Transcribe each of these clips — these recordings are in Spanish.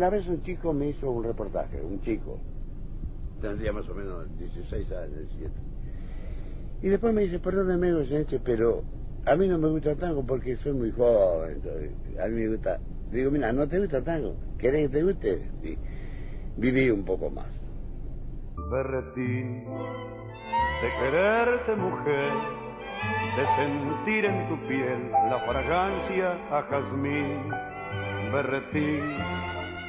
una vez un chico me hizo un reportaje, un chico, tendría más o menos 16 años, 17. Y después me dice, perdóneme, pero a mí no me gusta tango porque soy muy joven. A mí me gusta. Digo, mira, ¿no te gusta tango? ¿Querés que te guste? Y viví un poco más. Berretín, de quererte mujer, de sentir en tu piel la fragancia a jazmín. Berretín,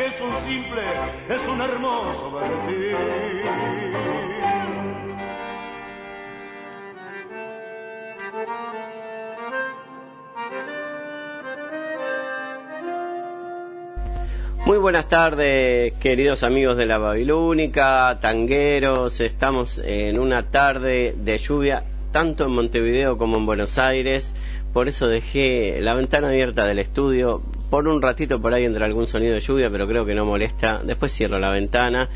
es un simple, es un hermoso berretín. Muy buenas tardes, queridos amigos de la Babilónica, tangueros. Estamos en una tarde de lluvia, tanto en Montevideo como en Buenos Aires. Por eso dejé la ventana abierta del estudio por un ratito por ahí entra algún sonido de lluvia, pero creo que no molesta. Después cierro la ventana.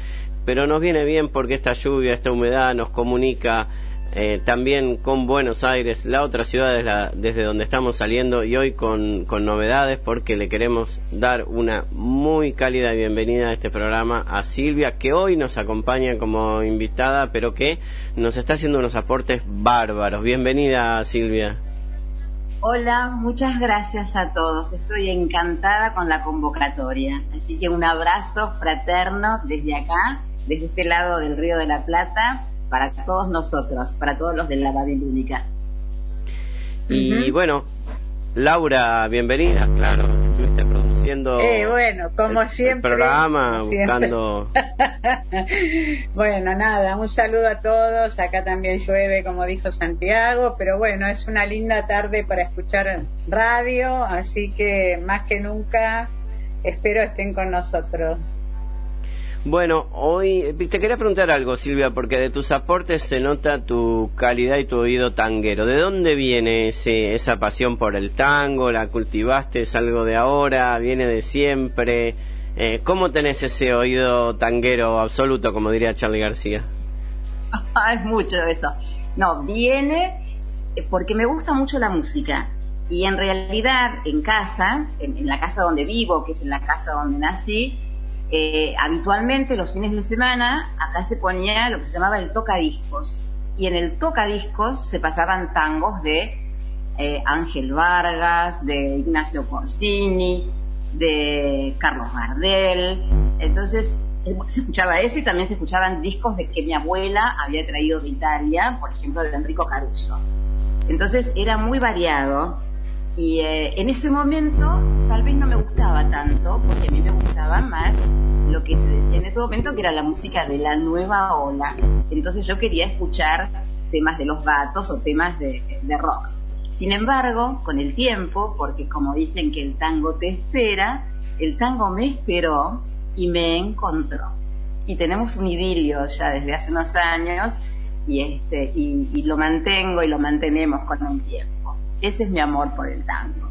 Pero nos viene bien porque esta lluvia, esta humedad nos comunica eh, también con Buenos Aires, la otra ciudad desde donde estamos saliendo y hoy con, con, novedades porque le queremos dar una muy cálida bienvenida a este programa a Silvia que hoy nos acompaña como invitada pero que nos está haciendo unos aportes bárbaros. Bienvenida Silvia. Hola, muchas gracias a todos. Estoy encantada con la convocatoria. Así que un abrazo fraterno desde acá, desde este lado del Río de la Plata, para todos nosotros, para todos los de la Babilónica. Y bueno, Laura, bienvenida, claro, eh, bueno, como el, siempre, programa, buscando... bueno, nada, un saludo a todos, acá también llueve, como dijo Santiago, pero bueno, es una linda tarde para escuchar radio, así que más que nunca espero estén con nosotros. Bueno, hoy te quería preguntar algo, Silvia, porque de tus aportes se nota tu calidad y tu oído tanguero. ¿De dónde viene ese, esa pasión por el tango? ¿La cultivaste? ¿Es algo de ahora? ¿Viene de siempre? Eh, ¿Cómo tenés ese oído tanguero absoluto, como diría Charlie García? es mucho eso. No, viene porque me gusta mucho la música. Y en realidad, en casa, en la casa donde vivo, que es en la casa donde nací, eh, habitualmente los fines de semana acá se ponía lo que se llamaba el tocadiscos y en el tocadiscos se pasaban tangos de eh, Ángel Vargas, de Ignacio Corsini, de Carlos Gardel. Entonces se escuchaba eso y también se escuchaban discos de que mi abuela había traído de Italia, por ejemplo de Enrico Caruso. Entonces era muy variado y eh, en ese momento tal vez no me gustaba tanto, porque a mí me gustaba más lo que se decía en ese momento, que era la música de la nueva ola. Entonces yo quería escuchar temas de los gatos o temas de, de rock. Sin embargo, con el tiempo, porque como dicen que el tango te espera, el tango me esperó y me encontró. Y tenemos un idilio ya desde hace unos años y, este, y, lo mantengo y lo mantenemos con un tiempo. Ese es mi amor por el tango.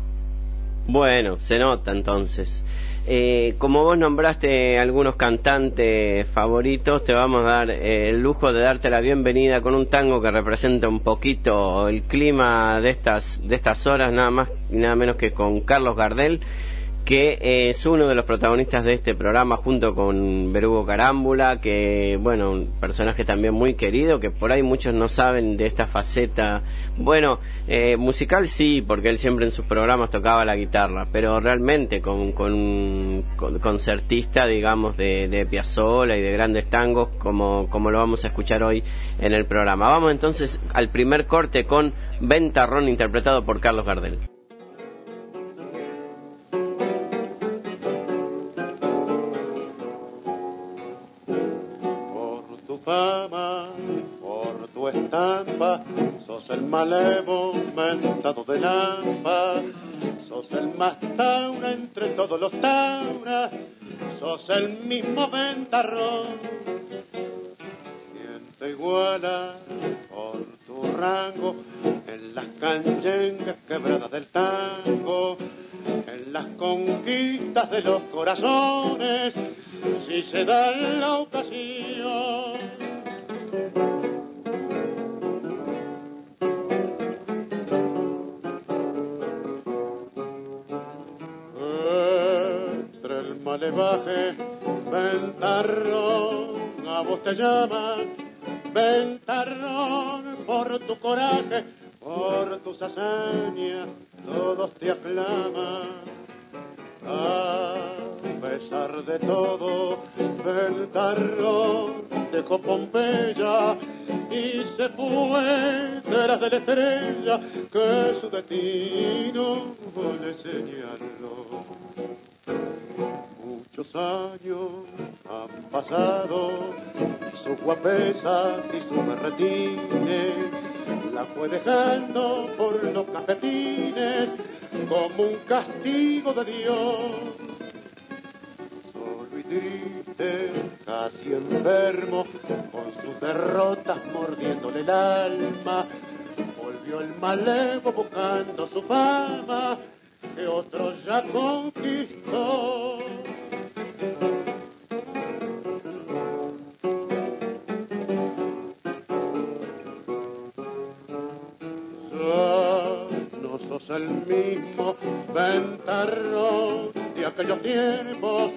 Bueno, se nota entonces. Eh, como vos nombraste algunos cantantes favoritos, te vamos a dar eh, el lujo de darte la bienvenida con un tango que representa un poquito el clima de estas, de estas horas, nada más y nada menos que con Carlos Gardel que es uno de los protagonistas de este programa junto con Berugo Carámbula, que bueno, un personaje también muy querido, que por ahí muchos no saben de esta faceta. Bueno, eh, musical sí, porque él siempre en sus programas tocaba la guitarra, pero realmente con, con un concertista, digamos, de, de Piazzolla y de grandes tangos, como, como lo vamos a escuchar hoy en el programa. Vamos entonces al primer corte con Ventarrón interpretado por Carlos Gardel. Sos el malevo mentado de lampa, sos el más taura entre todos los tauras, sos el mismo ventarrón. Quien te iguala por tu rango en las canchengas quebradas del tango, en las conquistas de los corazones, si se da la ocasión baje, ventarrón, a vos te llaman, ventarrón, por tu coraje, por tus hazañas, todos te aclaman. A pesar de todo, ventarrón dejó Pompeya y se fue tras de la estrella que su destino le señaló años han pasado, sus guapesas y sus berretines la fue dejando por los cafetines como un castigo de Dios. Solo y triste, casi enfermo, con sus derrotas mordiéndole el alma, volvió el malevo buscando su fama que otro ya conquistó. Mismo ventarrón de aquellos tiempos,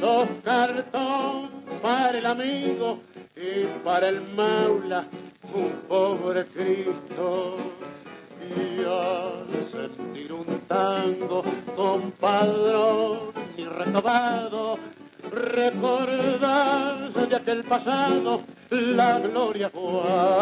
sos cartón para el amigo y para el maula, un pobre Cristo. Y al sentir un tango compadrón y renovado, recordar de aquel pasado la gloria guapa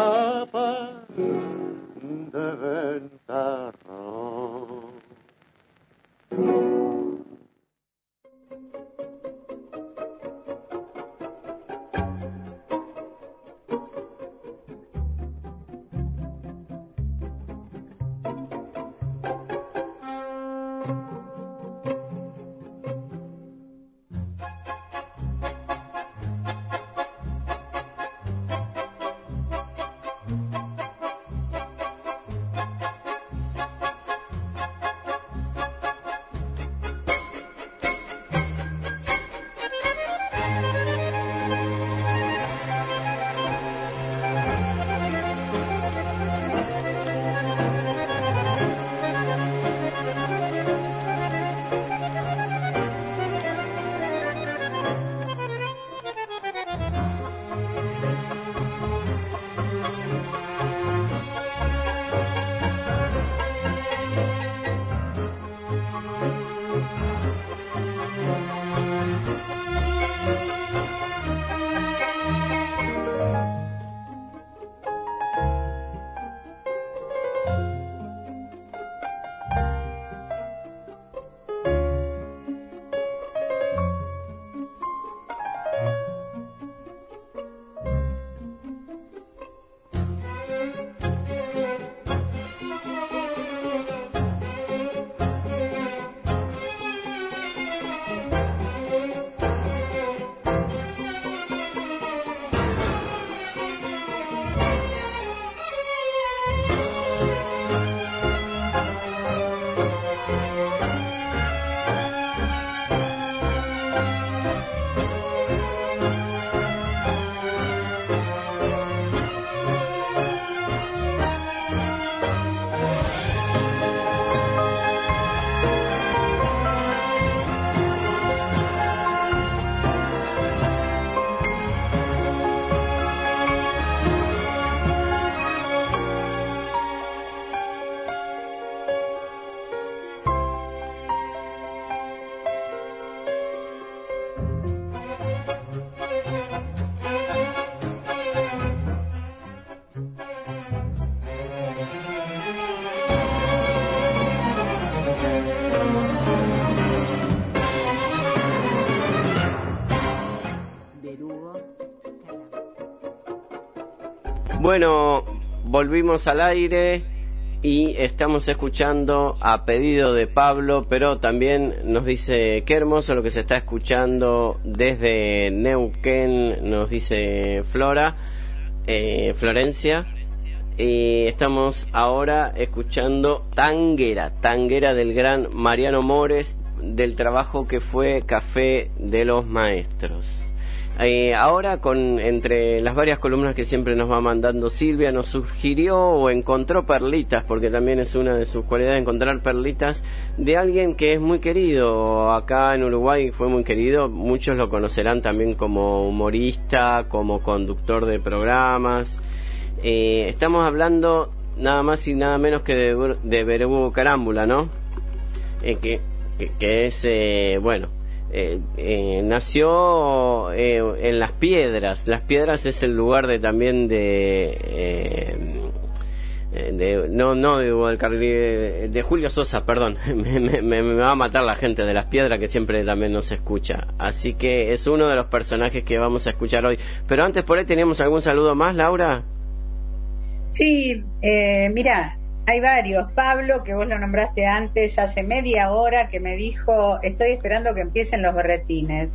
volvimos al aire y estamos escuchando a pedido de Pablo, pero también nos dice qué hermoso lo que se está escuchando desde Neuquén, nos dice Flora, eh, Florencia. Y estamos ahora escuchando Tanguera, Tanguera del gran Mariano Mores, del trabajo que fue Café de los Maestros. Eh, ahora, con entre las varias columnas que siempre nos va mandando Silvia, nos sugirió o encontró perlitas, porque también es una de sus cualidades encontrar perlitas de alguien que es muy querido. Acá en Uruguay fue muy querido, muchos lo conocerán también como humorista, como conductor de programas. Eh, estamos hablando nada más y nada menos que de, de Carámbula, ¿no? Eh, que, que, es, bueno, eh, eh, nació eh, en Las Piedras. Las Piedras es el lugar de también de, de no no de, de, Julio Sosa, perdón. me, me, va a matar la gente de Las Piedras que siempre también nos escucha. Así que es uno de los personajes que vamos a escuchar hoy. Pero antes por ahí teníamos algún saludo más, Laura. Sí, mira, hay varios. Pablo, que vos lo nombraste antes, hace media hora que me dijo, estoy esperando que empiecen los berretines.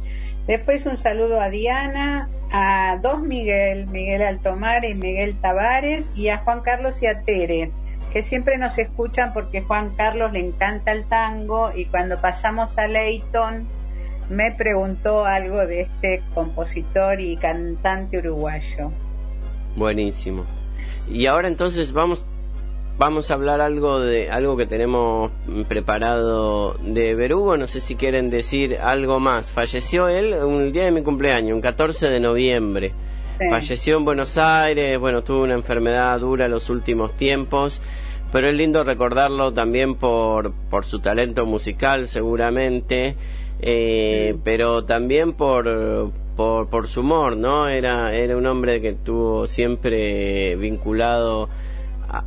Después un saludo a Diana, a dos Miguel, Miguel Altomar y Miguel Tavares, y a Juan Carlos y a Tere, que siempre nos escuchan porque Juan Carlos le encanta el tango y cuando pasamos a Leighton me preguntó algo de este compositor y cantante uruguayo. Buenísimo. Y ahora entonces vamos vamos a hablar algo de algo que tenemos preparado de Berugo. No sé si quieren decir algo más. Falleció él un día de mi cumpleaños, un 14 de noviembre. Falleció en Buenos Aires. Bueno, tuvo una enfermedad dura en los últimos tiempos. Pero es lindo recordarlo también por, por su talento musical, seguramente. Eh, pero también por, por, por su humor, ¿no? Era, era un hombre que tuvo siempre vinculado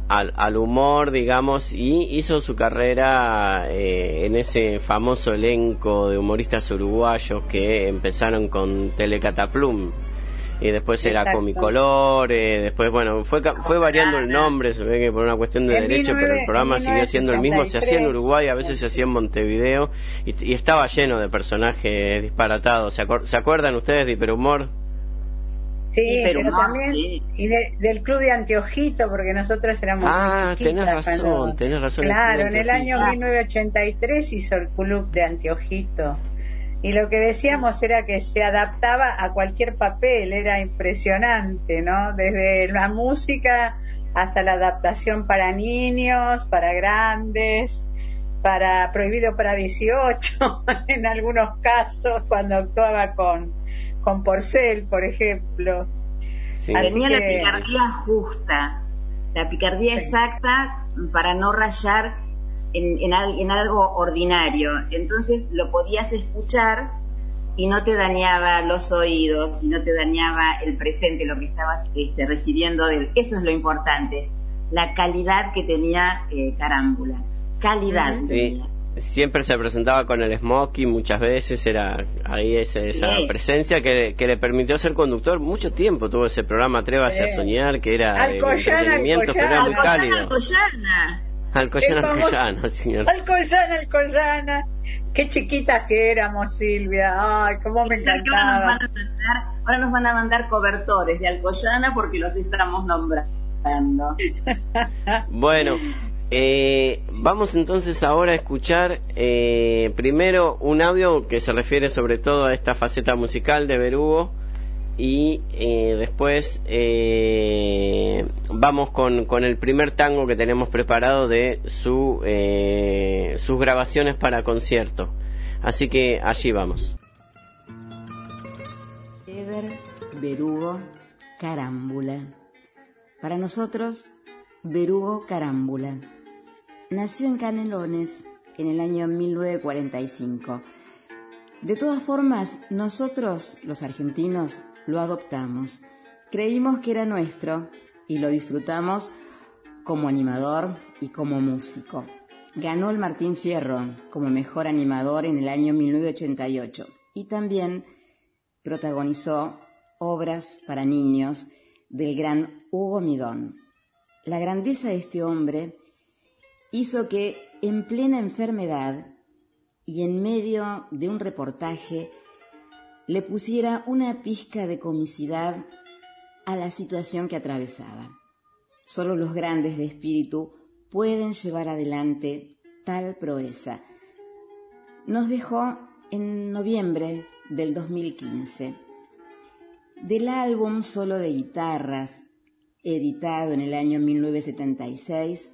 al, humor, digamos, y hizo su carrera eh, en ese famoso elenco de humoristas uruguayos que empezaron con Telecataplum. Y después era Comicolor, eh, después, bueno, fue fue variando el nombre, se ve que por una cuestión de derecho, pero el programa siguió siendo el mismo, se hacía en Uruguay, a veces se hacía en Montevideo, y, estaba lleno de personajes disparatados. ¿Se, ¿Se acuerdan ustedes de Hiperhumor? Sí, pero, también y del club de Anteojito, porque nosotros éramos ah, muy chiquitas. tenés razón, tenés razón. Claro, en el año 1983 hizo el club de Anteojito. Y lo que decíamos era que se adaptaba a cualquier papel, era impresionante, ¿no? Desde la música hasta la adaptación para niños, para grandes, para prohibido para 18, en algunos casos, cuando actuaba con con Porcel, por ejemplo. Tenía la picardía justa, la picardía exacta para no rayar en, en, algo ordinario. Entonces lo podías escuchar y no te dañaba los oídos y no te dañaba el presente, lo que estabas este, recibiendo de él. Eso es lo importante, la calidad que tenía eh, Carámbula. Calidad siempre se presentaba con el smoking muchas veces era ahí esa, esa presencia que, que, le permitió ser conductor. Mucho tiempo tuvo ese programa Atrévase a soñar que era Alcoyana, entretenimiento pero muy cálido. Alcoyana. Alcoyana Alcoyana señor. Alcoyana Alcoyana. Qué chiquitas que éramos Silvia. Ay cómo me encantaba. ahora nos van a mandar cobertores de Alcoyana porque los estamos nombrando. Bueno eh, vamos entonces ahora a escuchar eh, primero un audio que se refiere sobre todo a esta faceta musical de Berugo y eh, después vamos con, con, el primer tango que tenemos preparado de su, sus grabaciones para concierto. Así que allí vamos. Ever Berugo Carámbula. Para nosotros, Berugo Carámbula nació en Canelones en el año 1945. De todas formas, nosotros, los argentinos, lo adoptamos. Creímos que era nuestro y lo disfrutamos como animador y como músico. Ganó el Martín Fierro como mejor animador en el año 1988 y también protagonizó obras para niños del gran Hugo Midón. La grandeza de este hombre hizo que en plena enfermedad y en medio de un reportaje le pusiera una pizca de comicidad a la situación que atravesaba. Solo los grandes de espíritu pueden llevar adelante tal proeza. Nos dejó en noviembre del 2015. Del álbum solo de guitarras, editado en el año 1976,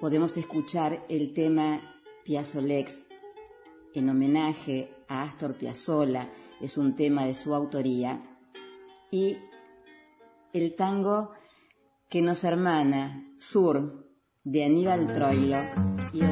podemos escuchar el tema Piazzolex en homenaje a Astor Piazzolla, es un tema de su autoría, y el tango que nos hermana, Sur, de Aníbal Troilo y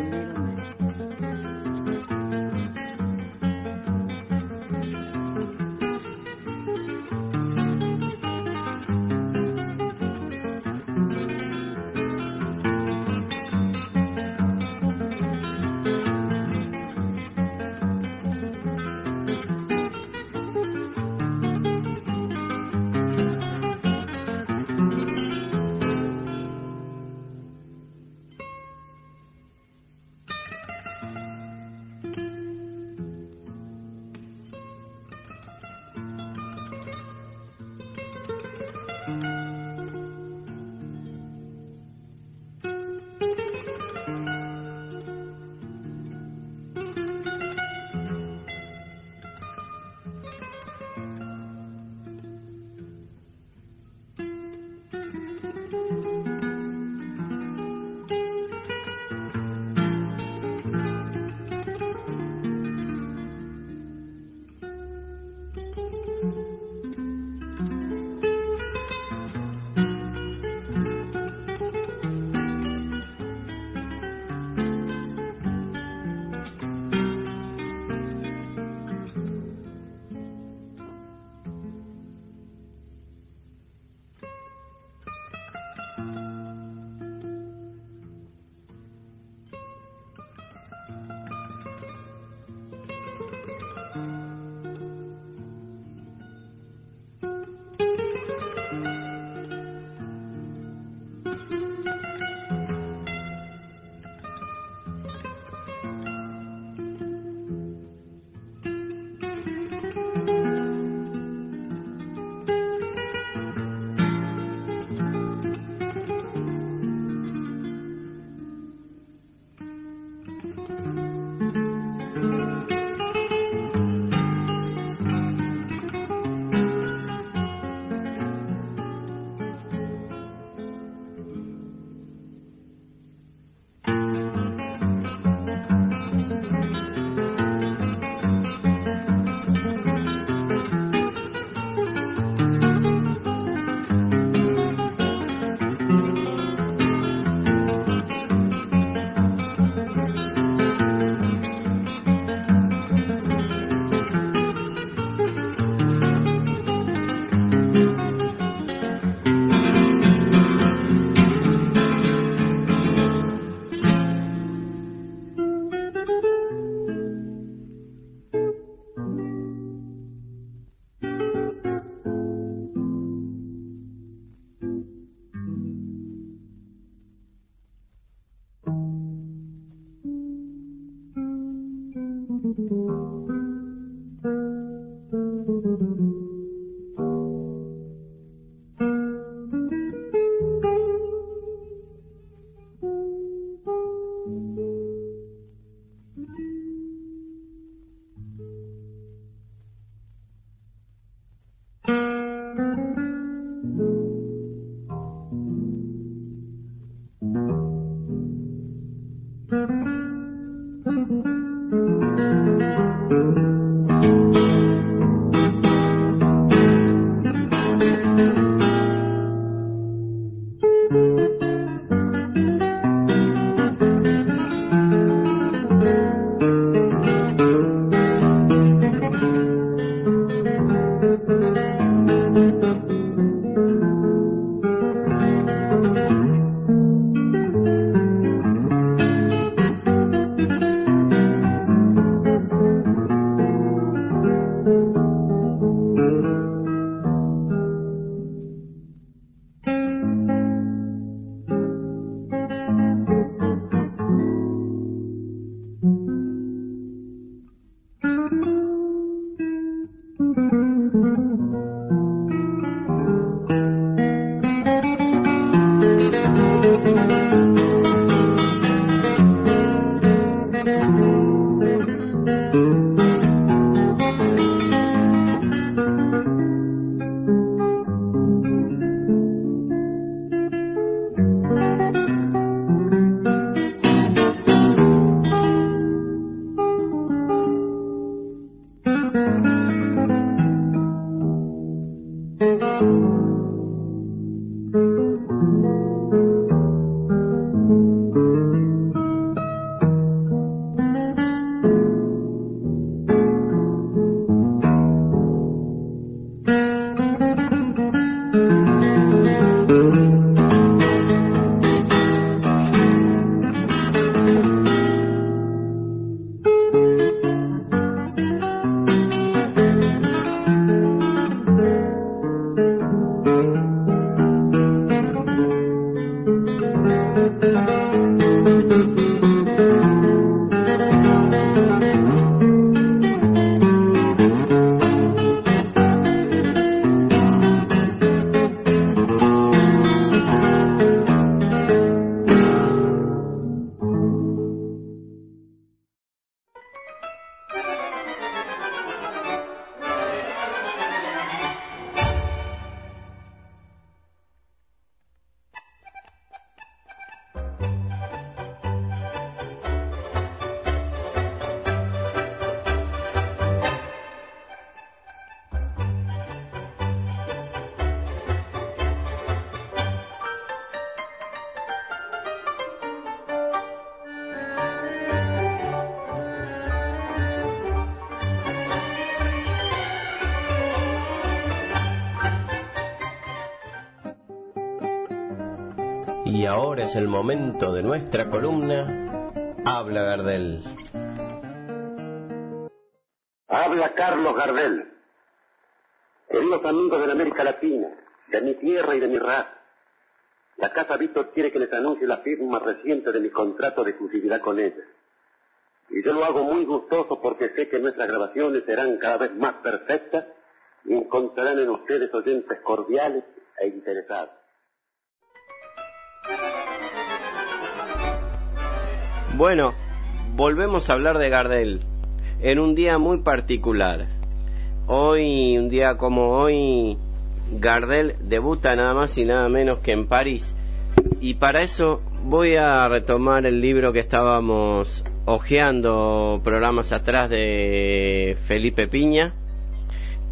ahora es el momento de nuestra columna Habla Gardel. Habla Carlos Gardel. Queridos amigos de la América Latina, de mi tierra y de mi raza, la Casa Víctor quiere que les anuncie la firma reciente de mi contrato de exclusividad con ella. Y yo lo hago muy gustoso porque sé que nuestras grabaciones serán cada vez más perfectas y encontrarán en ustedes oyentes cordiales e interesados. Bueno, volvemos a hablar de Gardel en un día muy particular. Hoy, un día como hoy, Gardel debuta nada más y nada menos que en París. Y para eso voy a retomar el libro que estábamos hojeando programas atrás de Felipe Piña,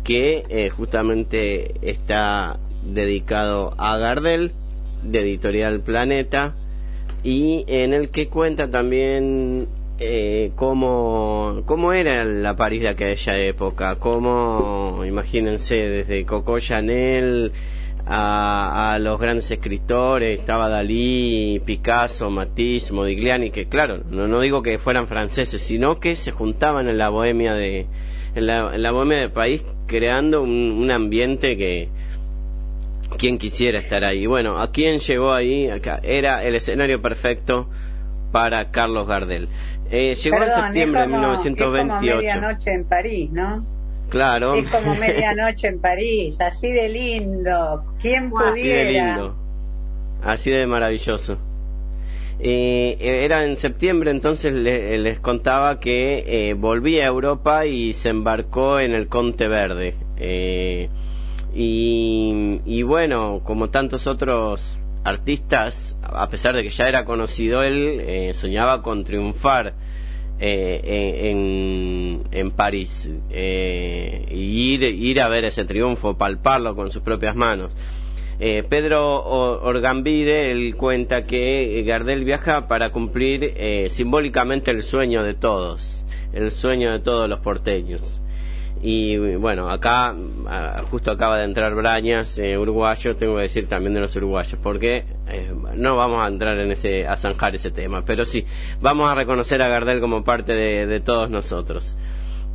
que eh, justamente está dedicado a Gardel, de Editorial Planeta, y en el que cuenta también eh, cómo, cómo era la París de aquella época, cómo, imagínense, desde Coco Chanel a, a, los grandes escritores, estaba Dalí, Picasso, Matisse, Modigliani, que claro, no, no digo que fueran franceses, sino que se juntaban en la bohemia de, en la, en la bohemia del país, creando un, un ambiente que, quien quisiera estar ahí. Bueno, ¿a quién llegó ahí? Acá. Era el escenario perfecto para Carlos Gardel. Eh, llegó Perdón, en septiembre como, de 1928. Es como medianoche en París, ¿no? Claro. Es como medianoche en París, así de lindo. ¿Quién pudiera? Así de lindo. Así de maravilloso. Eh, era en septiembre, entonces le, les contaba que eh, volvía a Europa y se embarcó en el Conte Verde. Eh, y, y bueno, como tantos otros artistas, a pesar de que ya era conocido él, eh, soñaba con triunfar eh, en, en París eh, y ir, a ver ese triunfo, palparlo con sus propias manos. Pedro Orgambide él cuenta que Gardel viaja para cumplir simbólicamente el sueño de todos, el sueño de todos los porteños. Y bueno, acá justo acaba de entrar Brañas, eh, uruguayo, tengo que decir también de los uruguayos, porque eh, no vamos a entrar en ese, a zanjar ese tema, pero sí, vamos a reconocer a Gardel como parte de, de todos nosotros.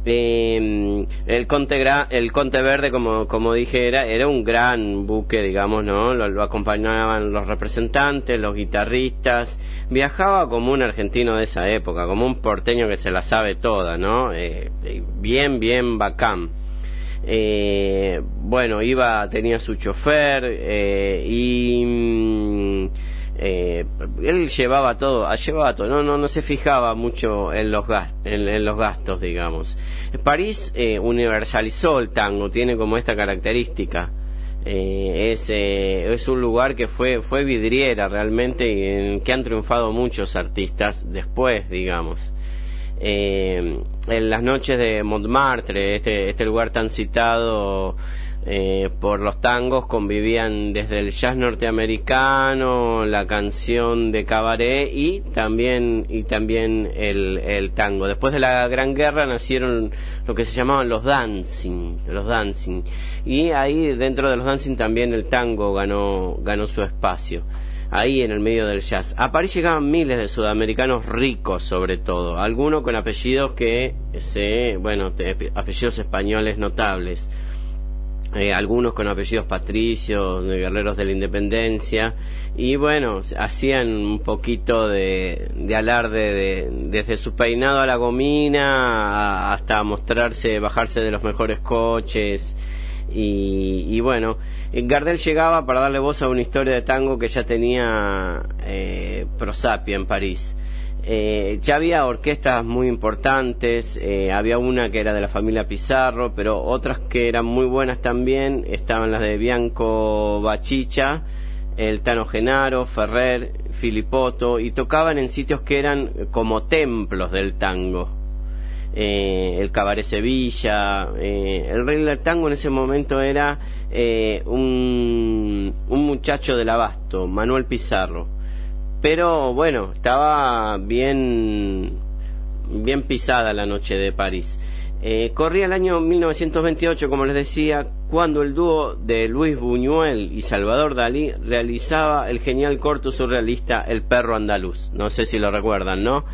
Eh, el Conte el Conte Verde, como, como dije, era, era un gran buque, digamos, ¿no? Lo, lo acompañaban los representantes, los guitarristas. Viajaba como un argentino de esa época, como un porteño que se la sabe toda, ¿no? Eh, eh, bien, bien bacán. Eh, bueno, iba, tenía su chofer eh, y mm, eh, él llevaba todo, ah, llevaba todo, no, no, no se fijaba mucho en los, gas- en, en los gastos, digamos. París eh, universalizó el tango, tiene como esta característica. Eh, es, eh, es un lugar que fue, fue vidriera realmente y en que han triunfado muchos artistas después, digamos eh, en las noches de Montmartre, este, este lugar tan citado eh, por los tangos, convivían desde el jazz norteamericano, la canción de cabaret y también, y también el, el tango. Después de la Gran Guerra nacieron lo que se llamaban los dancing, los dancing. Y ahí dentro de los dancing también el tango ganó, ganó su espacio ahí en el medio del jazz. A París llegaban miles de sudamericanos ricos, sobre todo, algunos con apellidos que se, bueno, apellidos españoles notables. Eh, algunos con apellidos patricios, de guerreros de la independencia, y bueno, hacían un poquito de, de alarde de, desde su peinado a la gomina a- hasta mostrarse, bajarse de los mejores coches, y, y bueno, eh, Gardel llegaba para darle voz a una historia de tango que ya tenía eh, Prosapia en París. Eh, ya había orquestas muy importantes, eh, había una que era de la familia Pizarro, pero otras que eran muy buenas también, estaban las de Bianco Bachicha, el Tano Genaro, Ferrer, Filipoto, y tocaban en sitios que eran como templos del tango eh, el Cabaret Sevilla. eh, el rey del tango en ese momento era eh, un, un muchacho del abasto, Manuel Pizarro. Pero bueno, estaba bien, bien pisada la noche de París. Eh, corría el año 1928, como les decía, cuando el dúo de Luis Buñuel y Salvador Dalí realizaba el genial corto surrealista El perro andaluz. No sé si lo recuerdan, ¿no?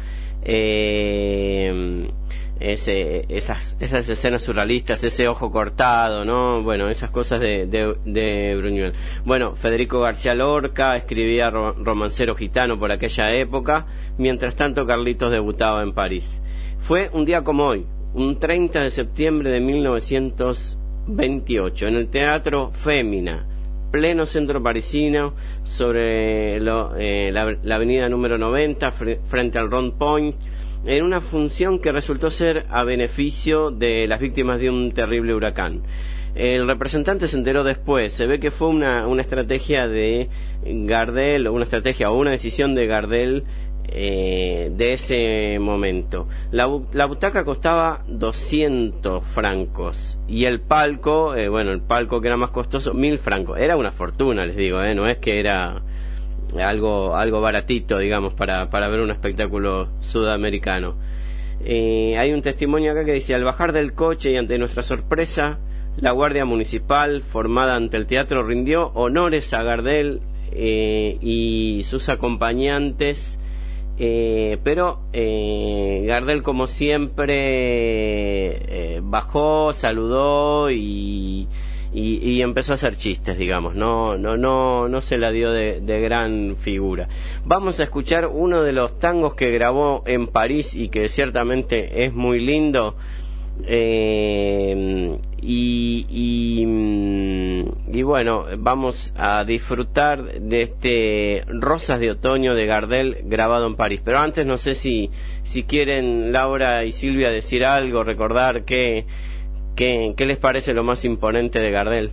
Eh, esas, escenas surrealistas, ese ojo cortado, ¿no? Bueno, esas cosas de, de, Buñuel. Bueno, Federico García Lorca escribía ro- Romancero Gitano por aquella época, mientras tanto Carlitos debutaba en París. Fue un día como hoy, un 30 de septiembre de 1928, en el Teatro Fémina, pleno centro parisino, sobre lo- eh, la, avenida número 90, fre- frente al Rond Point, en una función que resultó ser a beneficio de las víctimas de un terrible huracán. El representante se enteró después, se ve que fue una, una estrategia de Gardel, una estrategia o una decisión de Gardel eh, de ese momento. La, la butaca costaba 200 francos y el palco, eh, bueno, el palco que era más costoso, 1000 francos. Era una fortuna, les digo, eh, no es que era algo, algo baratito, digamos, para, para ver un espectáculo sudamericano. Eh, hay un testimonio acá que dice, al bajar del coche y ante nuestra sorpresa, la Guardia Municipal, formada ante el teatro, rindió honores a Gardel eh, y sus acompañantes, eh, pero Gardel, como siempre, bajó, saludó y, y, y empezó a hacer chistes, digamos, no, no, no, no se la dio de, gran figura. Vamos a escuchar uno de los tangos que grabó en París y que ciertamente es muy lindo. Eh, y, y, mm, y bueno, vamos a disfrutar de este Rosas de Otoño de Gardel grabado en París. Pero antes no sé si, si quieren Laura y Silvia decir algo, recordar qué, qué, qué les parece lo más imponente de Gardel.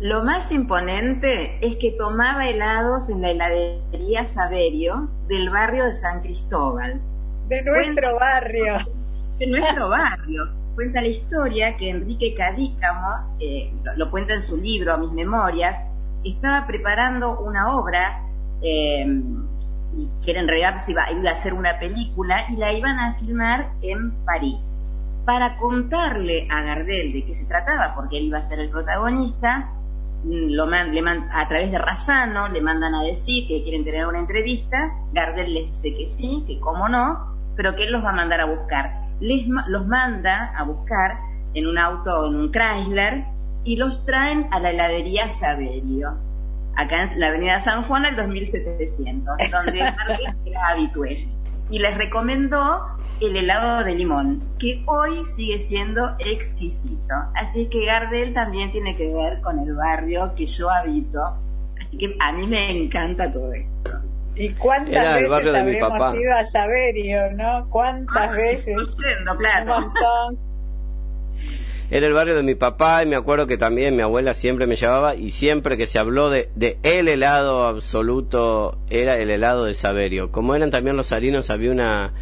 Lo más imponente es que tomaba helados en la heladería Saverio del barrio de San Cristóbal, De nuestro barrio. de nuestro barrio. Cuenta la historia que Enrique Cadícamo, eh, lo, lo cuenta en su libro, Mis Memorias, estaba preparando una obra eh, y que era en realidad se iba, iba a hacer una película y la iban a filmar en París. Para contarle a Gardel de qué se trataba, porque él iba a ser el protagonista, mm, lo man- le man- a través de Razano le mandan a decir que quieren tener una entrevista, Gardel les dice que sí, que cómo no, pero que él los va a mandar a buscar. les, los manda a buscar en un auto, en un Chrysler, y los traen a la heladería Saverio, acá en la avenida San Juan al 2700, donde Gardel era habitué. Y les recomendó el helado de limón, que hoy sigue siendo exquisito. Así que Gardel también tiene que ver con el barrio que yo habito. Así que a mí me encanta todo esto. ¿Y cuántas veces habremos ido a Saverio, no? ¿Cuántas ah, veces? claro. Era el barrio de mi papá y me acuerdo que también mi abuela siempre me llevaba y siempre que se habló de, de el helado absoluto era el helado de Saverio. Como eran también los harinos, había una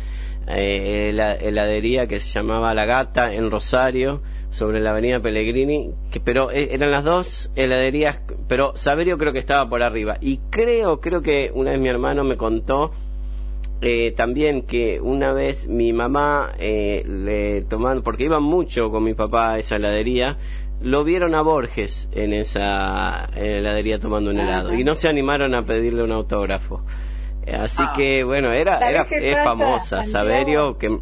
eh, heladería que se llamaba La Gata en Rosario sobre la avenida Pellegrini, que, pero eh, eran las dos heladerías, pero Saverio creo que estaba por arriba. Y creo, creo que una vez mi hermano me contó eh, también que una vez mi mamá eh, le tomaron, porque iban mucho con mi papá a esa heladería, lo vieron a Borges en esa heladería tomando un helado y no se animaron a pedirle un autógrafo. Eh, así ah. que bueno, era, era es famosa, Saberio, que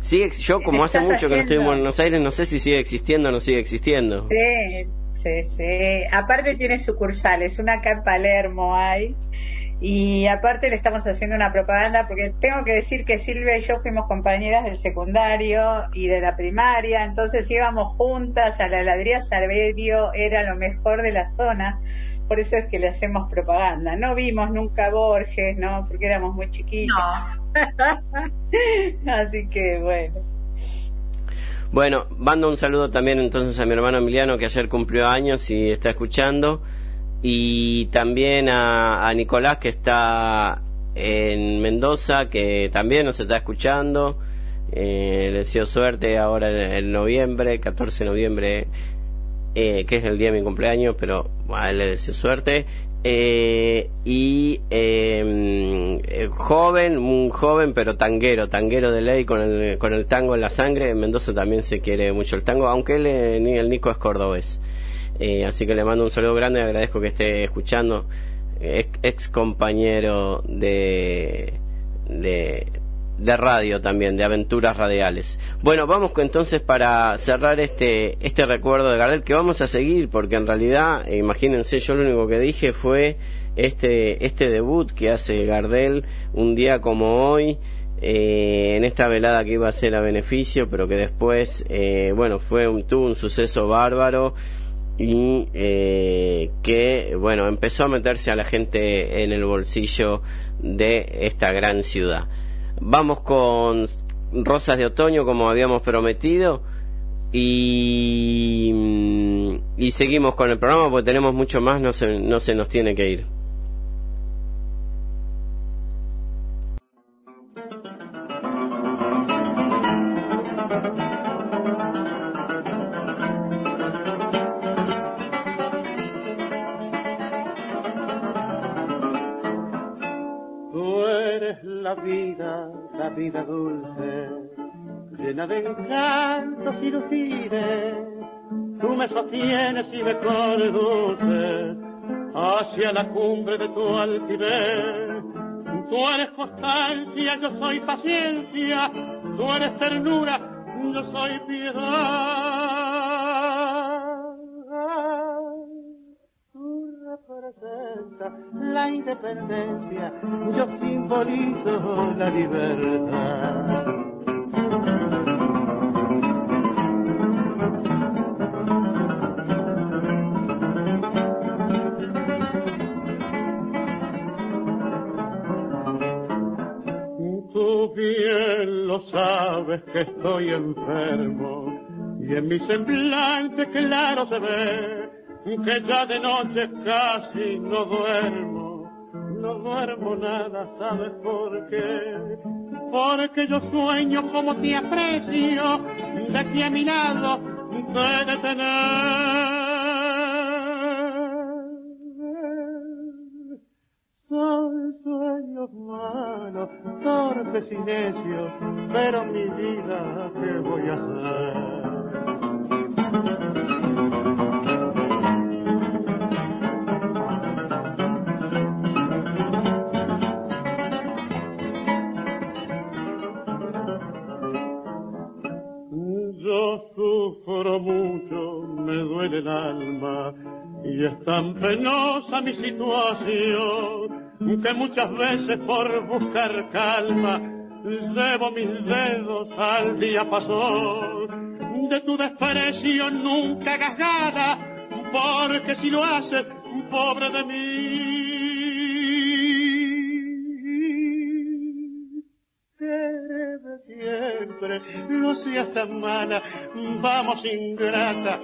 sigue, yo como hace mucho que no estoy en Buenos Aires, no sé si sigue existiendo o no sigue existiendo. Sí, sí, sí. Aparte tiene sucursales, una acá en Palermo hay y aparte le estamos haciendo una propaganda porque tengo que decir que Silvia y yo fuimos compañeras del secundario y de la primaria, entonces íbamos juntas a la heladería Sarverio, era lo mejor de la zona, por eso es que le hacemos propaganda. No vimos nunca Borges, ¿no? Porque éramos muy chiquitos. Así que bueno. Bueno, mando un saludo también entonces a mi hermano Emiliano que ayer cumplió años y está escuchando y también a, Nicolás que está en Mendoza, que también nos está escuchando. Eh, le deseo suerte ahora en, noviembre, 14 de noviembre, eh, que es el día de mi cumpleaños, pero él le deseo suerte. Eh, y em, joven, un joven pero tanguero, tanguero de ley con el, con el tango en la sangre. En Mendoza también se quiere mucho el tango, aunque él, el Nico es cordobés. Eh, así que le mando un saludo grande, agradezco que esté escuchando, ex, compañero de, de, radio también, de aventuras radiales. Bueno, vamos entonces para cerrar este, este recuerdo de Gardel, que vamos a seguir, porque en realidad, eh, imagínense, yo lo único que dije fue este, este debut que hace Gardel un día como hoy. Eh, en esta velada que iba a ser a beneficio, pero que después, bueno, fue un, tuvo un suceso bárbaro y eh, que bueno empezó a meterse a la gente en el bolsillo de esta gran ciudad. Vamos con rosas de otoño como habíamos prometido y, y seguimos con el programa porque tenemos mucho más no se, no se nos tiene que ir vida dulce, llena de encantos y lucires, tú me sostienes y me conduces hacia la cumbre de tu altivez. Tú eres constancia, yo soy paciencia, tú eres ternura, yo soy piedad. La independencia, yo simbolizo la libertad. Tú bien lo sabes que estoy enfermo y en mi semblante claro se ve que ya de noche casi no duermo, no duermo nada, ¿sabes por qué? Porque yo sueño como te aprecio, de aquí a mi lado te detener. Son sueños malos, torpes y necios, pero mi vida, ¿qué voy a hacer? Sufro mucho, me duele el alma y es tan penosa mi situación que muchas veces por buscar calma llevo mis dedos al día pasó de tu desprecio nunca hagas porque si lo haces, pobre de mí. No seas tan mala, vamos ingrata,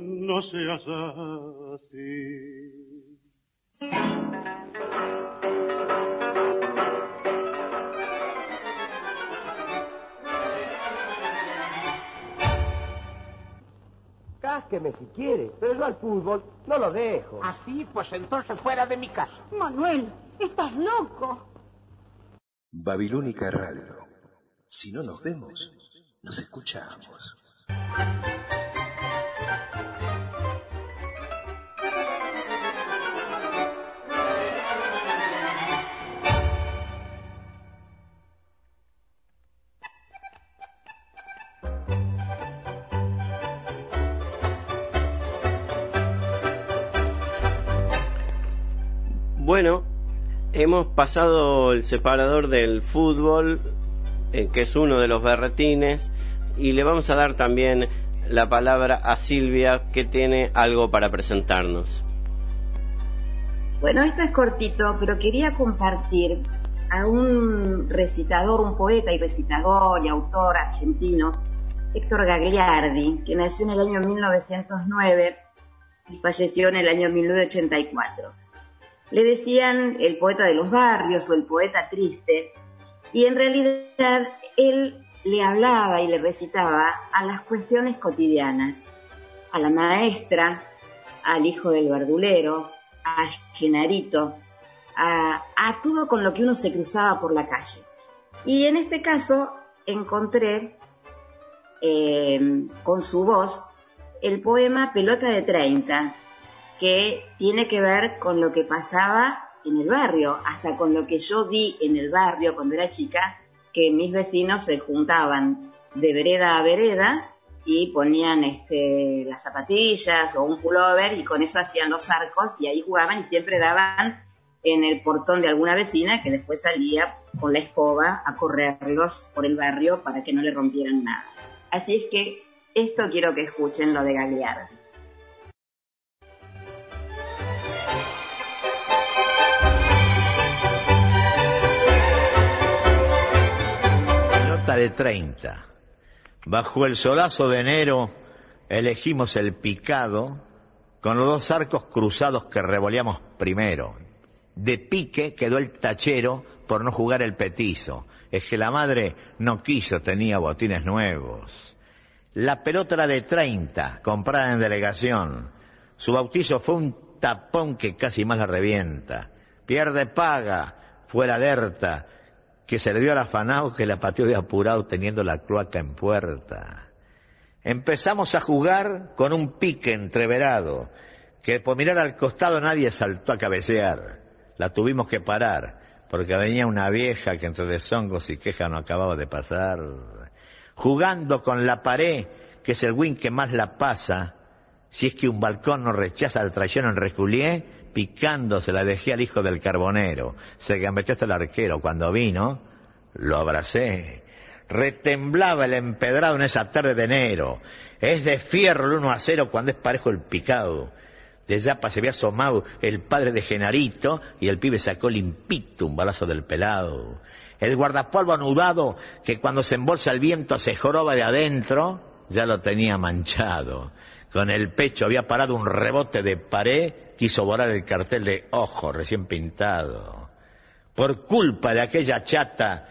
no seas así. Cásqueme si quiere, pero yo al fútbol no lo dejo. Así, pues entonces fuera de mi casa. Manuel, estás loco. Babilónica Radio. Si no nos vemos, nos escuchamos. Bueno, hemos pasado el separador del fútbol, eh, que es uno de los berretines, y le vamos a dar también la palabra a Silvia, que tiene algo para presentarnos. Bueno, esto es cortito, pero quería compartir a un recitador, un poeta y recitador y autor argentino, Héctor Gagliardi, que nació en el año 1909 y falleció en el año 1984 le decían el poeta de los barrios o el poeta triste, y en realidad él le hablaba y le recitaba a las cuestiones cotidianas, a la maestra, al hijo del verdulero, a Genarito, a, todo con lo que uno se cruzaba por la calle. Y en este caso encontré eh, con su voz el poema Pelota de 30, que tiene que ver con lo que pasaba en el barrio, hasta con lo que yo vi en el barrio cuando era chica, que mis vecinos se juntaban de vereda a vereda y ponían este, las zapatillas o un pullover y con eso hacían los arcos y ahí jugaban y siempre daban en el portón de alguna vecina que después salía con la escoba a correrlos por el barrio para que no le rompieran nada. Así es que esto quiero que escuchen lo de De 30. Bajo el solazo de enero elegimos el picado con los dos arcos cruzados que revoleamos primero. De pique quedó el tachero por no jugar el petizo. Es que la madre no quiso, tenía botines nuevos. La pelota era de 30, comprada en delegación. Su bautizo fue un tapón que casi más la revienta. Pierde paga, fue la alerta que se le dio al afanado que la pateó de apurado teniendo la cloaca en puerta. Empezamos a jugar con un pique entreverado, que por mirar al costado nadie saltó a cabecear. La tuvimos que parar, porque venía una vieja que entre deshongos y quejas no acababa de pasar. Jugando con la pared, que es el win que más la pasa, si es que un balcón no rechaza el traición en reculié, picando se la dejé al hijo del carbonero. Se gambeteó hasta el arquero. Cuando vino, lo abracé. Retemblaba el empedrado en esa tarde de enero. Es de fierro el uno a cero cuando es parejo el picado. De Yapa se había asomado el padre de Genarito y el pibe sacó limpito un balazo del pelado. El guardapolvo anudado que cuando se embolsa el viento se joroba de adentro, ya lo tenía manchado. Con el pecho había parado un rebote de pared quiso borrar el cartel de ojo recién pintado. Por culpa de aquella chata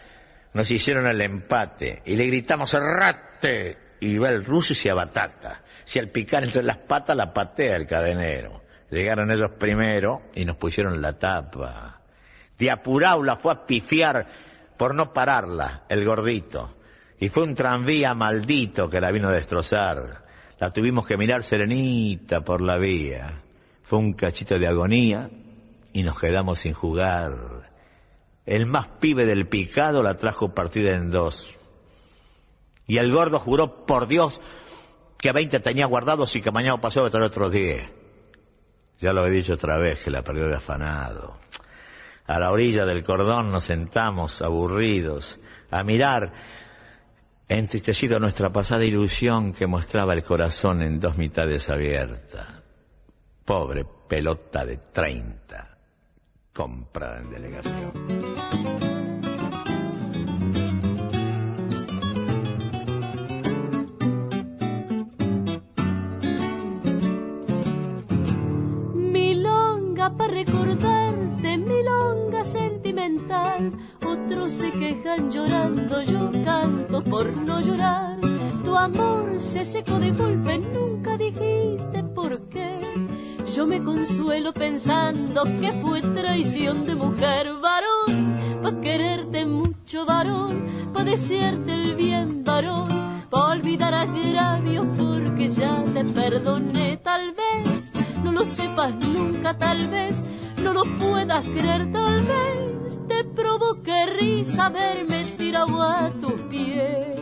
nos hicieron el empate y le gritamos rate y va el ruso y se abatata. Si al picar entre las patas la patea el cadenero. Llegaron ellos primero y nos pusieron la tapa. De apurado la fue a pifiar por no pararla, el gordito. Y fue un tranvía maldito que la vino a destrozar. La tuvimos que mirar serenita por la vía. Fue un cachito de agonía y nos quedamos sin jugar. El más pibe del picado la trajo partida en dos. Y el gordo juró por Dios que 20 tenía guardados y que mañana pasó a traer otros 10. Ya lo he dicho otra vez, que la perdió de afanado. A la orilla del cordón nos sentamos, aburridos, a mirar, entristecido nuestra pasada ilusión que mostraba el corazón en dos mitades abiertas. Pobre pelota de 30, comprada en delegación. Milonga para recordarte, milonga sentimental. Otros se quejan llorando, yo canto por no llorar. Tu amor se secó de golpe, nunca dijiste por qué. Yo me consuelo pensando que fue traición de mujer, varón, pa' quererte mucho, varón, pa' desearte el bien, varón, pa' olvidar agravios porque ya te perdoné, tal vez, no lo sepas nunca, tal vez, no lo puedas creer, tal vez, risa verme tirado a tus pies.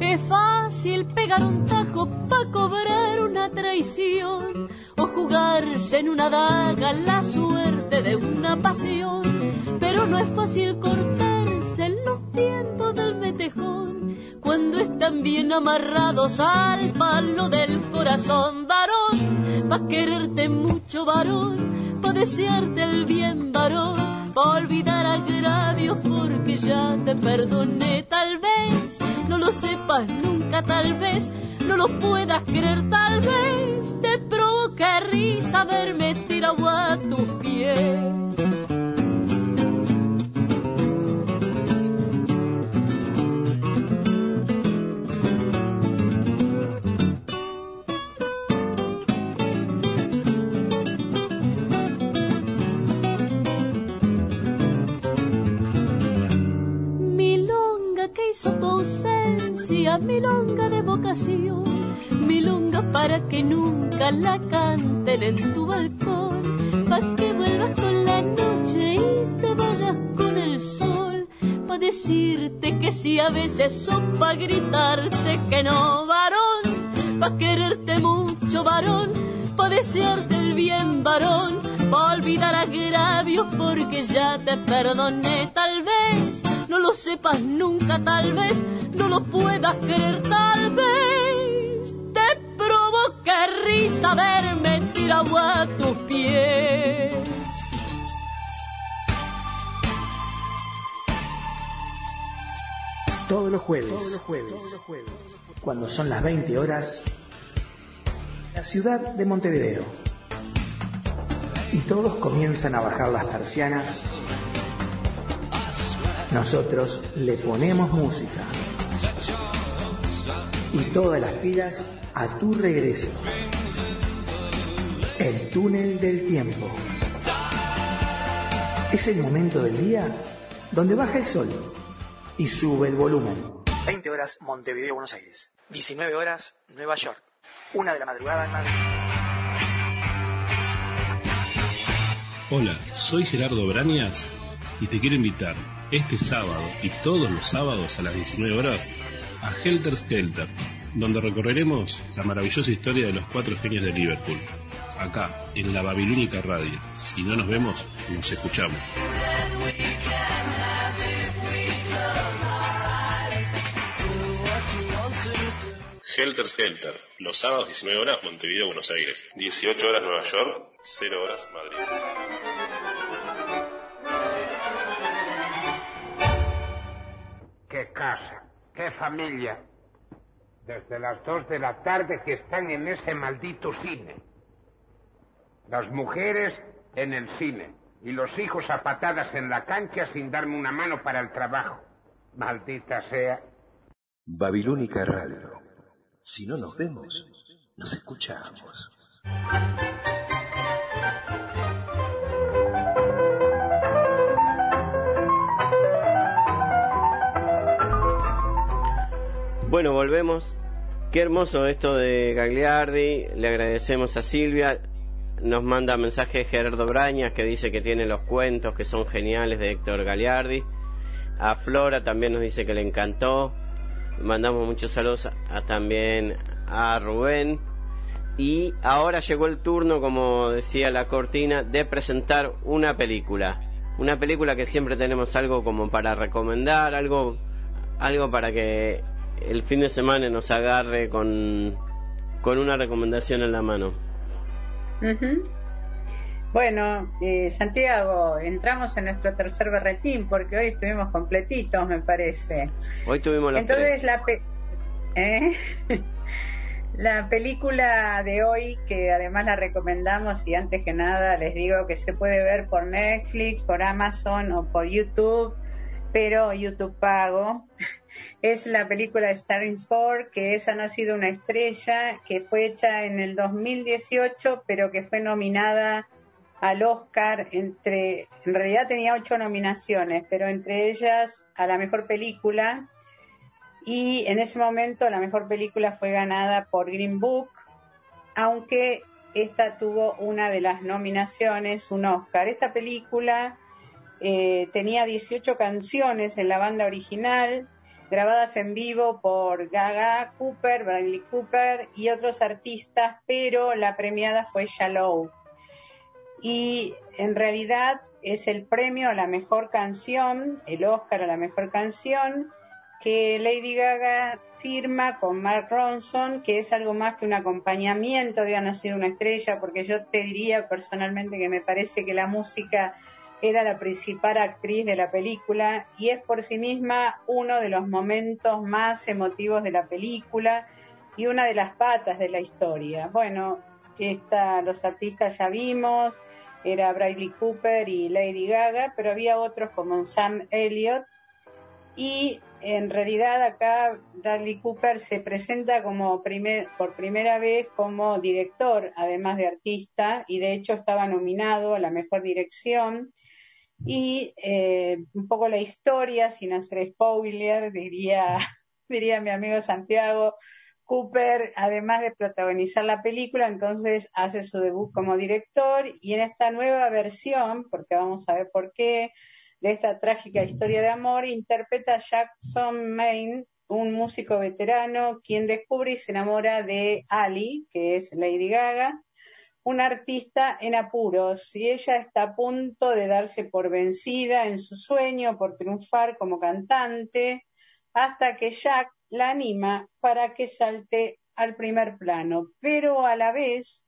Es fácil pegar un tajo pa' cobrar una traición o jugarse en una daga la suerte de una pasión. Pero no es fácil cortarse en los tientos del metejón cuando están bien amarrados al palo del corazón. Varón, pa' quererte mucho, varón, pa' desearte el bien, varón, pa' olvidar agravios porque ya te perdoné tal vez no lo sepas nunca, tal vez no lo puedas creer, tal vez te provoque risa verme tirado a tus pies. Hizo tu ausencia, milonga de vocación, milonga para que nunca la canten en tu balcón, para que vuelvas con la noche y te vayas con el sol, para decirte que sí a veces son para gritarte que no, varón, para quererte mucho, varón, para desearte el bien, varón, para olvidar agravios porque ya te perdoné, tal vez no lo sepas nunca, tal vez no lo puedas creer, tal vez te provoque risa verme tirado a tus pies. Todos los jueves, cuando son las 20 horas, la ciudad de Montevideo. Y todos comienzan a bajar las persianas. Nosotros le ponemos música. Y todas las pilas a tu regreso. El túnel del tiempo. Es el momento del día donde baja el sol y sube el volumen. 20 horas Montevideo, Buenos Aires. 19 horas Nueva York. Una de la madrugada en Madrid. Hola, soy Gerardo Brañas y te quiero invitar este sábado y todos los sábados a las 19 horas a Helter Skelter, donde recorreremos la maravillosa historia de los cuatro genios de Liverpool. Acá, en la Babilónica Radio. Si no nos vemos, nos escuchamos. Helter Skelter, los sábados 19 horas Montevideo, Buenos Aires, 18 horas Nueva York, 0 horas Madrid. Qué casa, qué familia. Desde las dos de la tarde que están en ese maldito cine. Las mujeres en el cine y los hijos a patadas en la cancha sin darme una mano para el trabajo. Maldita sea. Babilónica Radio. Si no nos vemos, nos escuchamos. Bueno, volvemos. Qué hermoso esto de Gagliardi. Le agradecemos a Silvia. nos manda mensaje Gerardo Brañas que dice que tiene los cuentos que son geniales de Héctor Galiardi. A Flora también nos dice que le encantó. Mandamos muchos saludos a, también a Rubén. Y ahora llegó el turno, como decía la cortina, de presentar una película. Una película que siempre tenemos algo como para recomendar, algo, algo para que el fin de semana nos agarre con, con una recomendación en la mano. Bueno, eh, Santiago, entramos en nuestro tercer berretín porque hoy estuvimos completitos, me parece. Hoy tuvimos los Entonces, la, ¿eh? la película de hoy, que además la recomendamos y antes que nada les digo que se puede ver por Netflix, por Amazon o por YouTube, pero YouTube pago es la película Starring Sport, que esa ha sido una estrella, que fue hecha en el 2018, pero que fue nominada al Oscar entre, en realidad tenía ocho nominaciones, pero entre ellas a la mejor película, y en ese momento la mejor película fue ganada por Green Book, aunque esta tuvo una de las nominaciones, un Oscar. Esta película eh, tenía 18 canciones en la banda original, grabadas en vivo por Gaga Cooper, Bradley Cooper y otros artistas, pero la premiada fue Shallow. Y en realidad es el premio a la mejor canción, el Oscar a la mejor canción, que Lady Gaga firma con Mark Ronson, que es algo más que un acompañamiento de Ha nacido una estrella, porque yo te diría personalmente que me parece que la música era la principal actriz de la película y es por sí misma uno de los momentos más emotivos de la película y una de las patas de la historia. Bueno, esta, los artistas ya vimos, era Bradley Cooper y Lady Gaga, pero había otros como Sam Elliott y en realidad acá Bradley Cooper se presenta como primer, por primera vez como director, además de artista, y de hecho estaba nominado a la mejor dirección y eh, un poco la historia, sin hacer spoiler, diría, diría mi amigo Santiago, Cooper, además de protagonizar la película, entonces hace su debut como director y en esta nueva versión, porque vamos a ver por qué, de esta trágica historia de amor, interpreta a Jackson Maine, un músico veterano, quien descubre y se enamora de Ali, que es Lady Gaga, un artista en apuros y ella está a punto de darse por vencida en su sueño por triunfar como cantante hasta que Jack la anima para que salte al primer plano, pero a la vez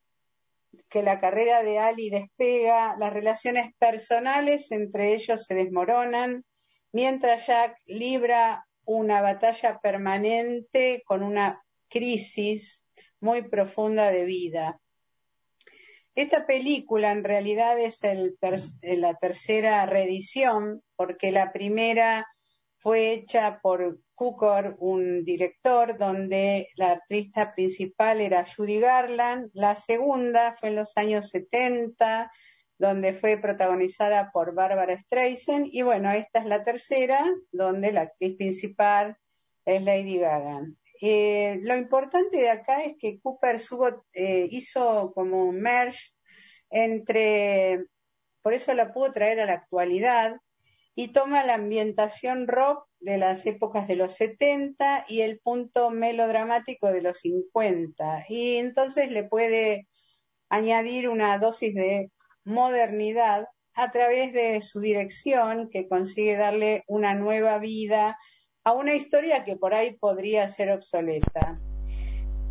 que la carrera de Ali despega, las relaciones personales entre ellos se desmoronan, mientras Jack libra una batalla permanente con una crisis muy profunda de vida. Esta película en realidad es el la tercera reedición, porque la primera fue hecha por Cukor, un director, donde la artista principal era Judy Garland. La segunda fue en los años 70, donde fue protagonizada por Barbara Streisand. Y bueno, esta es la tercera, donde la actriz principal es Lady Gaga. Eh, lo importante de acá es que Cooper eh, hizo como un merge entre, por eso la pudo traer a la actualidad, y toma la ambientación rock de las épocas de los 70 y el punto melodramático de los 50. Y entonces le puede añadir una dosis de modernidad a través de su dirección que consigue darle una nueva vida a una historia que por ahí podría ser obsoleta.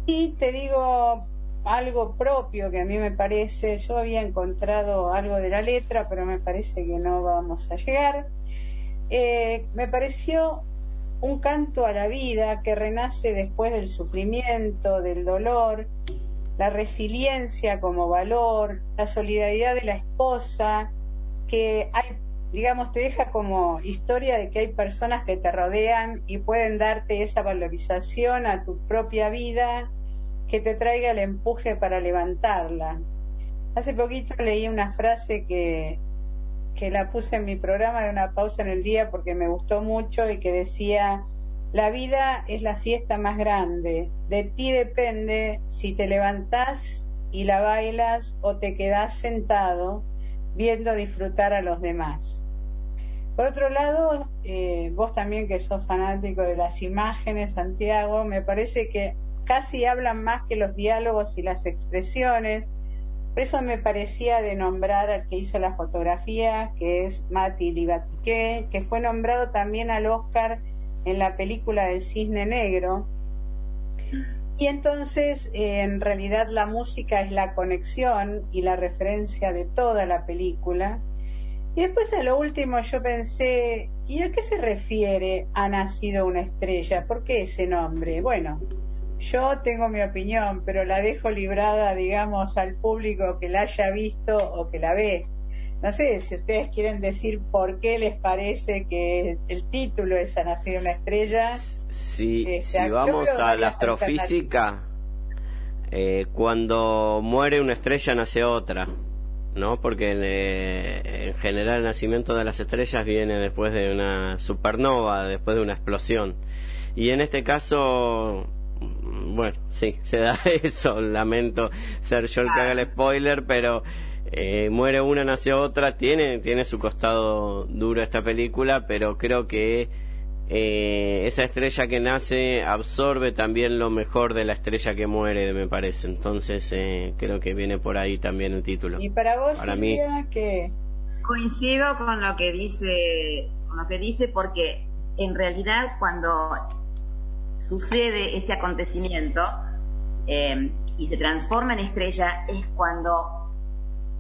Y te digo algo propio que a mí me parece, yo había encontrado algo de la letra, pero me parece que no vamos a llegar. Eh, me pareció un canto a la vida que renace después del sufrimiento, del dolor, la resiliencia como valor, la solidaridad de la esposa, que hay digamos, te deja como historia de que hay personas que te rodean y pueden darte esa valorización a tu propia vida que te traiga el empuje para levantarla. Hace poquito leí una frase que, que la puse en mi programa de una pausa en el día porque me gustó mucho y que decía, la vida es la fiesta más grande, de ti depende si te levantás y la bailas o te quedás sentado viendo disfrutar a los demás. Por otro lado, eh, vos también que sos fanático de las imágenes, Santiago, me parece que casi hablan más que los diálogos y las expresiones. Por eso me parecía de nombrar al que hizo la fotografía, que es Mati Libatiqué, que fue nombrado también al Oscar en la película del Cisne Negro. Y entonces, en realidad, la música es la conexión y la referencia de toda la película. Y después, a lo último, yo pensé, ¿y a qué se refiere ha nacido una estrella? ¿Por qué ese nombre? Bueno, yo tengo mi opinión, pero la dejo librada, digamos, al público que la haya visto o que la ve. No sé si ustedes quieren decir por qué les parece que el título es Ha nacido una estrella. Si, este, si vamos a la astrofísica, eh, cuando muere una estrella nace otra, ¿no? Porque eh, en general el nacimiento de las estrellas viene después de una supernova, después de una explosión. Y en este caso, bueno, sí, se da eso, lamento ser yo el que haga el spoiler, pero eh, muere una, nace otra, tiene, tiene su costado duro esta película, pero creo que eh, esa estrella que nace absorbe también lo mejor de la estrella que muere, me parece. Entonces eh, creo que viene por ahí también el título. Y para vos, para mí que coincido con lo que dice, con lo que dice, porque en realidad cuando sucede este acontecimiento eh, y se transforma en estrella es cuando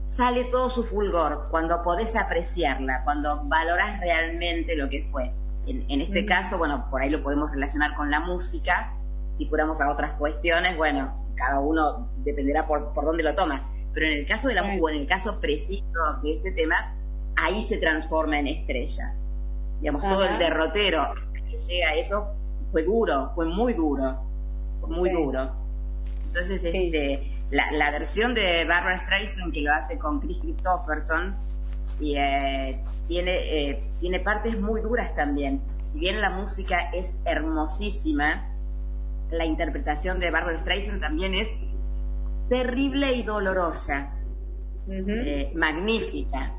sale todo su fulgor, cuando podés apreciarla, cuando valorás realmente lo que fue. En, este caso, bueno, por ahí lo podemos relacionar con la música. Si fuéramos a otras cuestiones, bueno, cada uno dependerá por, por dónde lo toma. Pero en el caso de la música, en el caso preciso de este tema, ahí se transforma en estrella. Digamos, todo el derrotero que llega a eso fue duro, fue muy duro, muy duro. Entonces, este, la, la, versión de Barbara Streisand que lo hace con Chris Christopherson y eh, tiene, eh, tiene partes muy duras también. Si bien la música es hermosísima, la interpretación de Barbara Streisand también es terrible y dolorosa, eh, magnífica.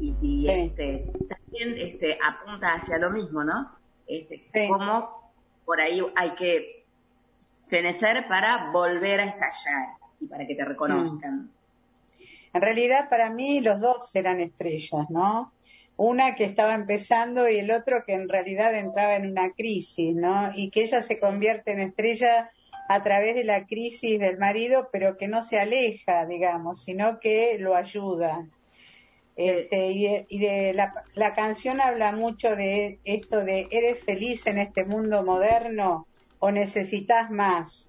Y, este, también este, apunta hacia lo mismo, ¿no? Este, Como por ahí hay que fenecer para volver a estallar y para que te reconozcan. Mm. En realidad, para mí, los dos eran estrellas, ¿no? una que estaba empezando y el otro que en realidad entraba en una crisis, ¿no? Y que ella se convierte en estrella a través de la crisis del marido, pero que no se aleja, digamos, sino que lo ayuda. Este, y de, la, la, canción habla mucho de esto de ¿eres feliz en este mundo moderno o necesitas más?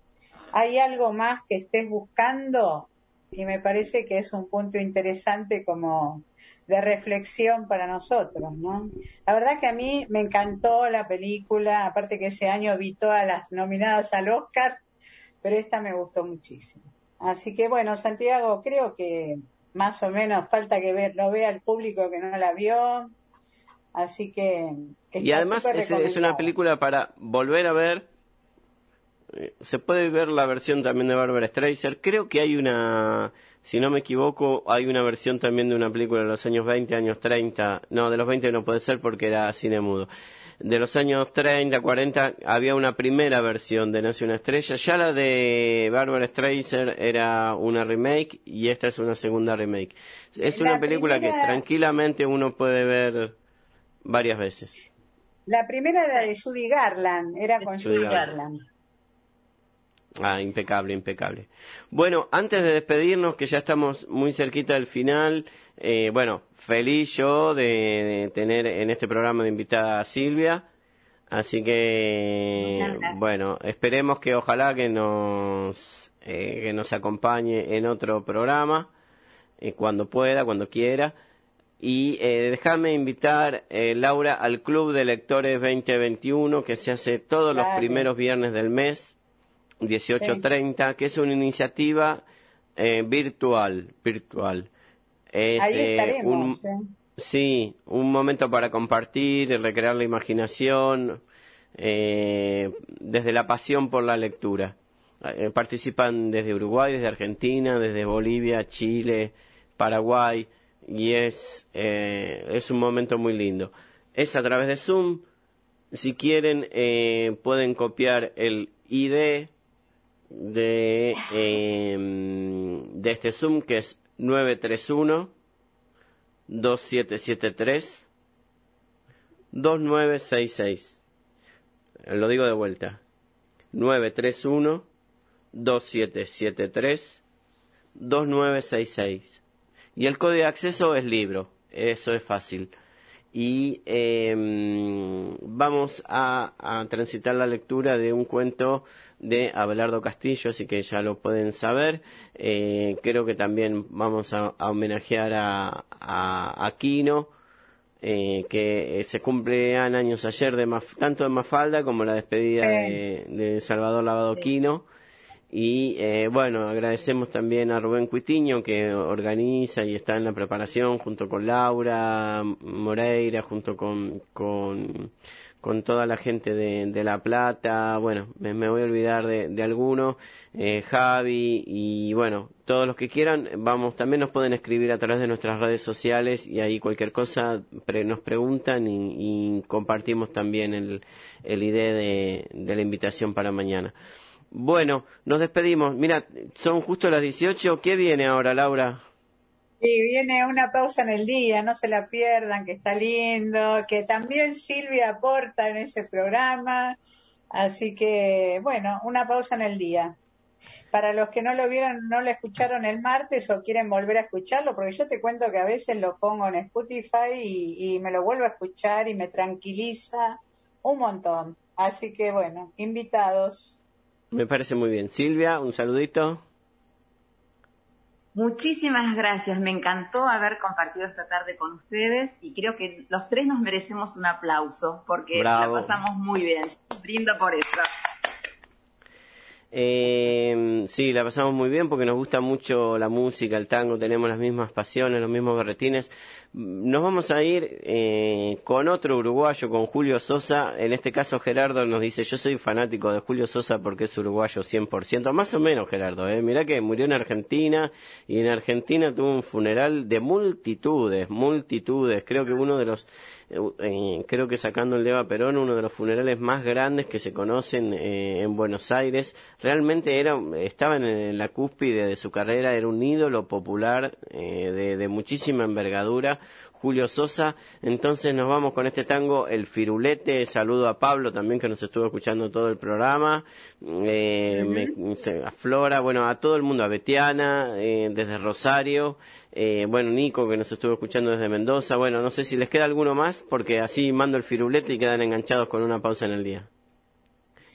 ¿Hay algo más que estés buscando? Y me parece que es un punto interesante como de reflexión para nosotros, ¿no? La verdad que a mí me encantó la película, aparte que ese año vi todas las nominadas al Oscar, pero esta me gustó muchísimo. Así que bueno, Santiago, creo que más o menos falta que ver, lo vea el público que no la vio. Así que... Y además es, una película para volver a ver. Eh, se puede ver la versión también de Barbara Streisand. Creo que hay una si no me equivoco, hay una versión también de una película de los años 20, años 30. No, de los 20 no puede ser porque era cine mudo. De los años 30, 40 había una primera versión de Nace una estrella. Ya la de Barbara Streisand era una remake y esta es una segunda remake. Es una película que tranquilamente uno puede ver varias veces. La primera era de Judy Garland, era con Judy, Garland. Ah, impecable, impecable. Bueno, antes de despedirnos, que ya estamos muy cerquita del final, eh, bueno, feliz yo de, tener en este programa de invitada a Silvia. Así que, bueno, esperemos que ojalá que nos, eh, que nos acompañe en otro programa, eh, cuando pueda, cuando quiera. Y eh, déjame invitar, eh, Laura, al Club de Lectores 2021, que se hace todos los primeros viernes del mes 1830, que es una iniciativa eh, virtual, virtual. Es, Ahí eh, estaremos, un, Sí, un momento para compartir, recrear la imaginación, eh, desde la pasión por la lectura. eh, participan desde Uruguay, desde Argentina, desde Bolivia, Chile, Paraguay, y es, eh, es un momento muy lindo. Es a través de Zoom. Si quieren, eh, pueden copiar el ID de, em, de este Zoom, que es 931 2773 2966. Lo digo de vuelta. 931 2773 2966. Y el código de acceso es libro, eso es fácil. Y em, vamos a, transitar la lectura de un cuento de Abelardo Castillo, así que ya lo pueden saber. Eh, creo que también vamos a, homenajear a, a Aquino, eh, que se cumplían años ayer de tanto de Mafalda como la despedida de, de, Salvador Lavado Quino. Y eh, bueno, agradecemos también a Rubén Cuitiño que organiza y está en la preparación junto con Laura Moreira, junto con, con, con toda la gente de, de La Plata. Bueno, me, voy a olvidar de, de alguno, eh, Javi y bueno, todos los que quieran, vamos, también nos pueden escribir a través de nuestras redes sociales y ahí cualquier cosa nos preguntan y, compartimos también el, el idea de, de la invitación para mañana. Bueno, nos despedimos. Mira, son justo las 18. ¿Qué viene ahora, Laura? Sí, viene una pausa en el día, no se la pierdan, que está lindo, que también Silvia aporta en ese programa. Así que, bueno, una pausa en el día. Para los que no lo vieron, no lo escucharon el martes o quieren volver a escucharlo, porque yo te cuento que a veces lo pongo en Spotify y, y me lo vuelvo a escuchar y me tranquiliza un montón. Así que, bueno, invitados. Me parece muy bien. Silvia, un saludito. Muchísimas gracias, me encantó haber compartido esta tarde con ustedes y creo que los tres nos merecemos un aplauso porque la pasamos muy bien. Brindo por eso. Eh, sí, la pasamos muy bien porque nos gusta mucho la música, el tango, tenemos las mismas pasiones, los mismos berretines. Nos vamos a ir eh, con otro uruguayo, con Julio Sosa. En este caso Gerardo nos dice, yo soy fanático de Julio Sosa porque es uruguayo 100%. Más o menos Gerardo, ¿eh? mirá que murió en Argentina y en Argentina tuvo un funeral de multitudes, multitudes. Creo que uno de los eh, creo que sacando el de Eva Perón, uno de los funerales más grandes que se conocen eh, en Buenos Aires. Realmente era, estaba en, la cúspide de su carrera, era un ídolo popular eh, de muchísima envergadura. Julio Sosa. Entonces nos vamos con este tango, El Firulete. Saludo a Pablo también que nos estuvo escuchando todo el programa. Eh, a Flora, bueno, a todo el mundo, a Betiana, eh, desde Rosario. Eh, bueno, Nico que nos estuvo escuchando desde Mendoza. Bueno, no sé si les queda alguno más porque así mando el Firulete y quedan enganchados con una pausa en el día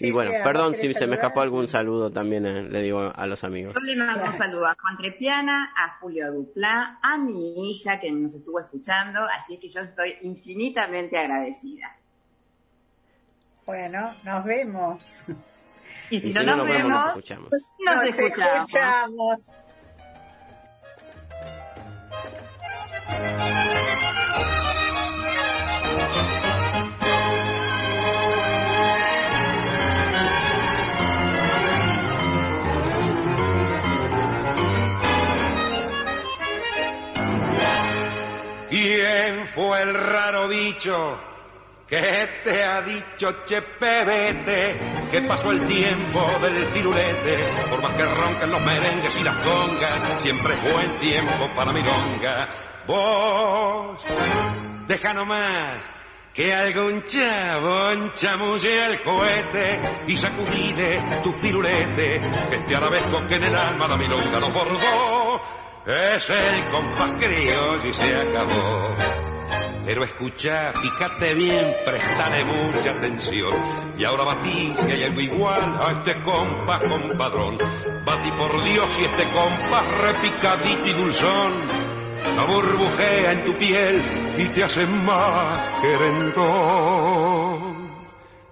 y bueno, perdón si se me escapó algún saludo también, eh, le digo a los amigos. Yo le mando un saludo a Juan Trepiana, a Julio Duplá, a mi hija que nos estuvo escuchando, así que yo estoy infinitamente agradecida. Bueno, nos vemos. Y si, no, nos, vemos, nos escuchamos. Pues nos, escuchamos. ¿Quién fue el raro bicho que te ha dicho, che pebete, que pasó el tiempo del tirulete? Por más que ronquen los merengues y las congas, siempre es buen tiempo para milonga. Vos, deja nomás que algún chabón chamulle el cohete y sacudile tu firulete, que este arabesco que en el alma la milonga lo bordó es el compás criollo y se acabó. Pero escucha, fíjate bien, prestale mucha atención. Y ahora batí si hay algo igual a este compás compadrón. Batí por Dios y este compás repicadito y dulzón. No burbujea en tu piel y te hace más querendón.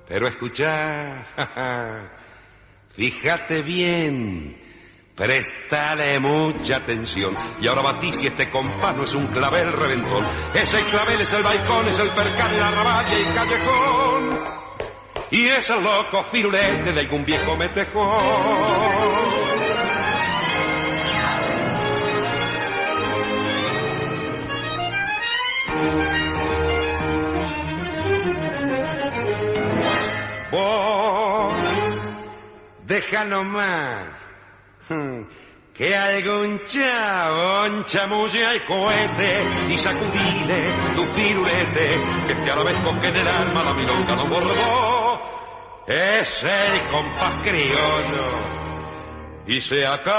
Pero escucha, fíjate bien Prestale mucha atención. Y ahora batí si este compás no es un clavel reventón. Es el clavel, es el balcón, es el percal, la raballa y callejón. Y es el loco firulete de algún viejo metejón. Vos, deja nomás que algún chabón chamulle al cohete y sacudile tu firulete, que este arabesco que en el alma la milonga no bordó, es el compás criollo y se acabó.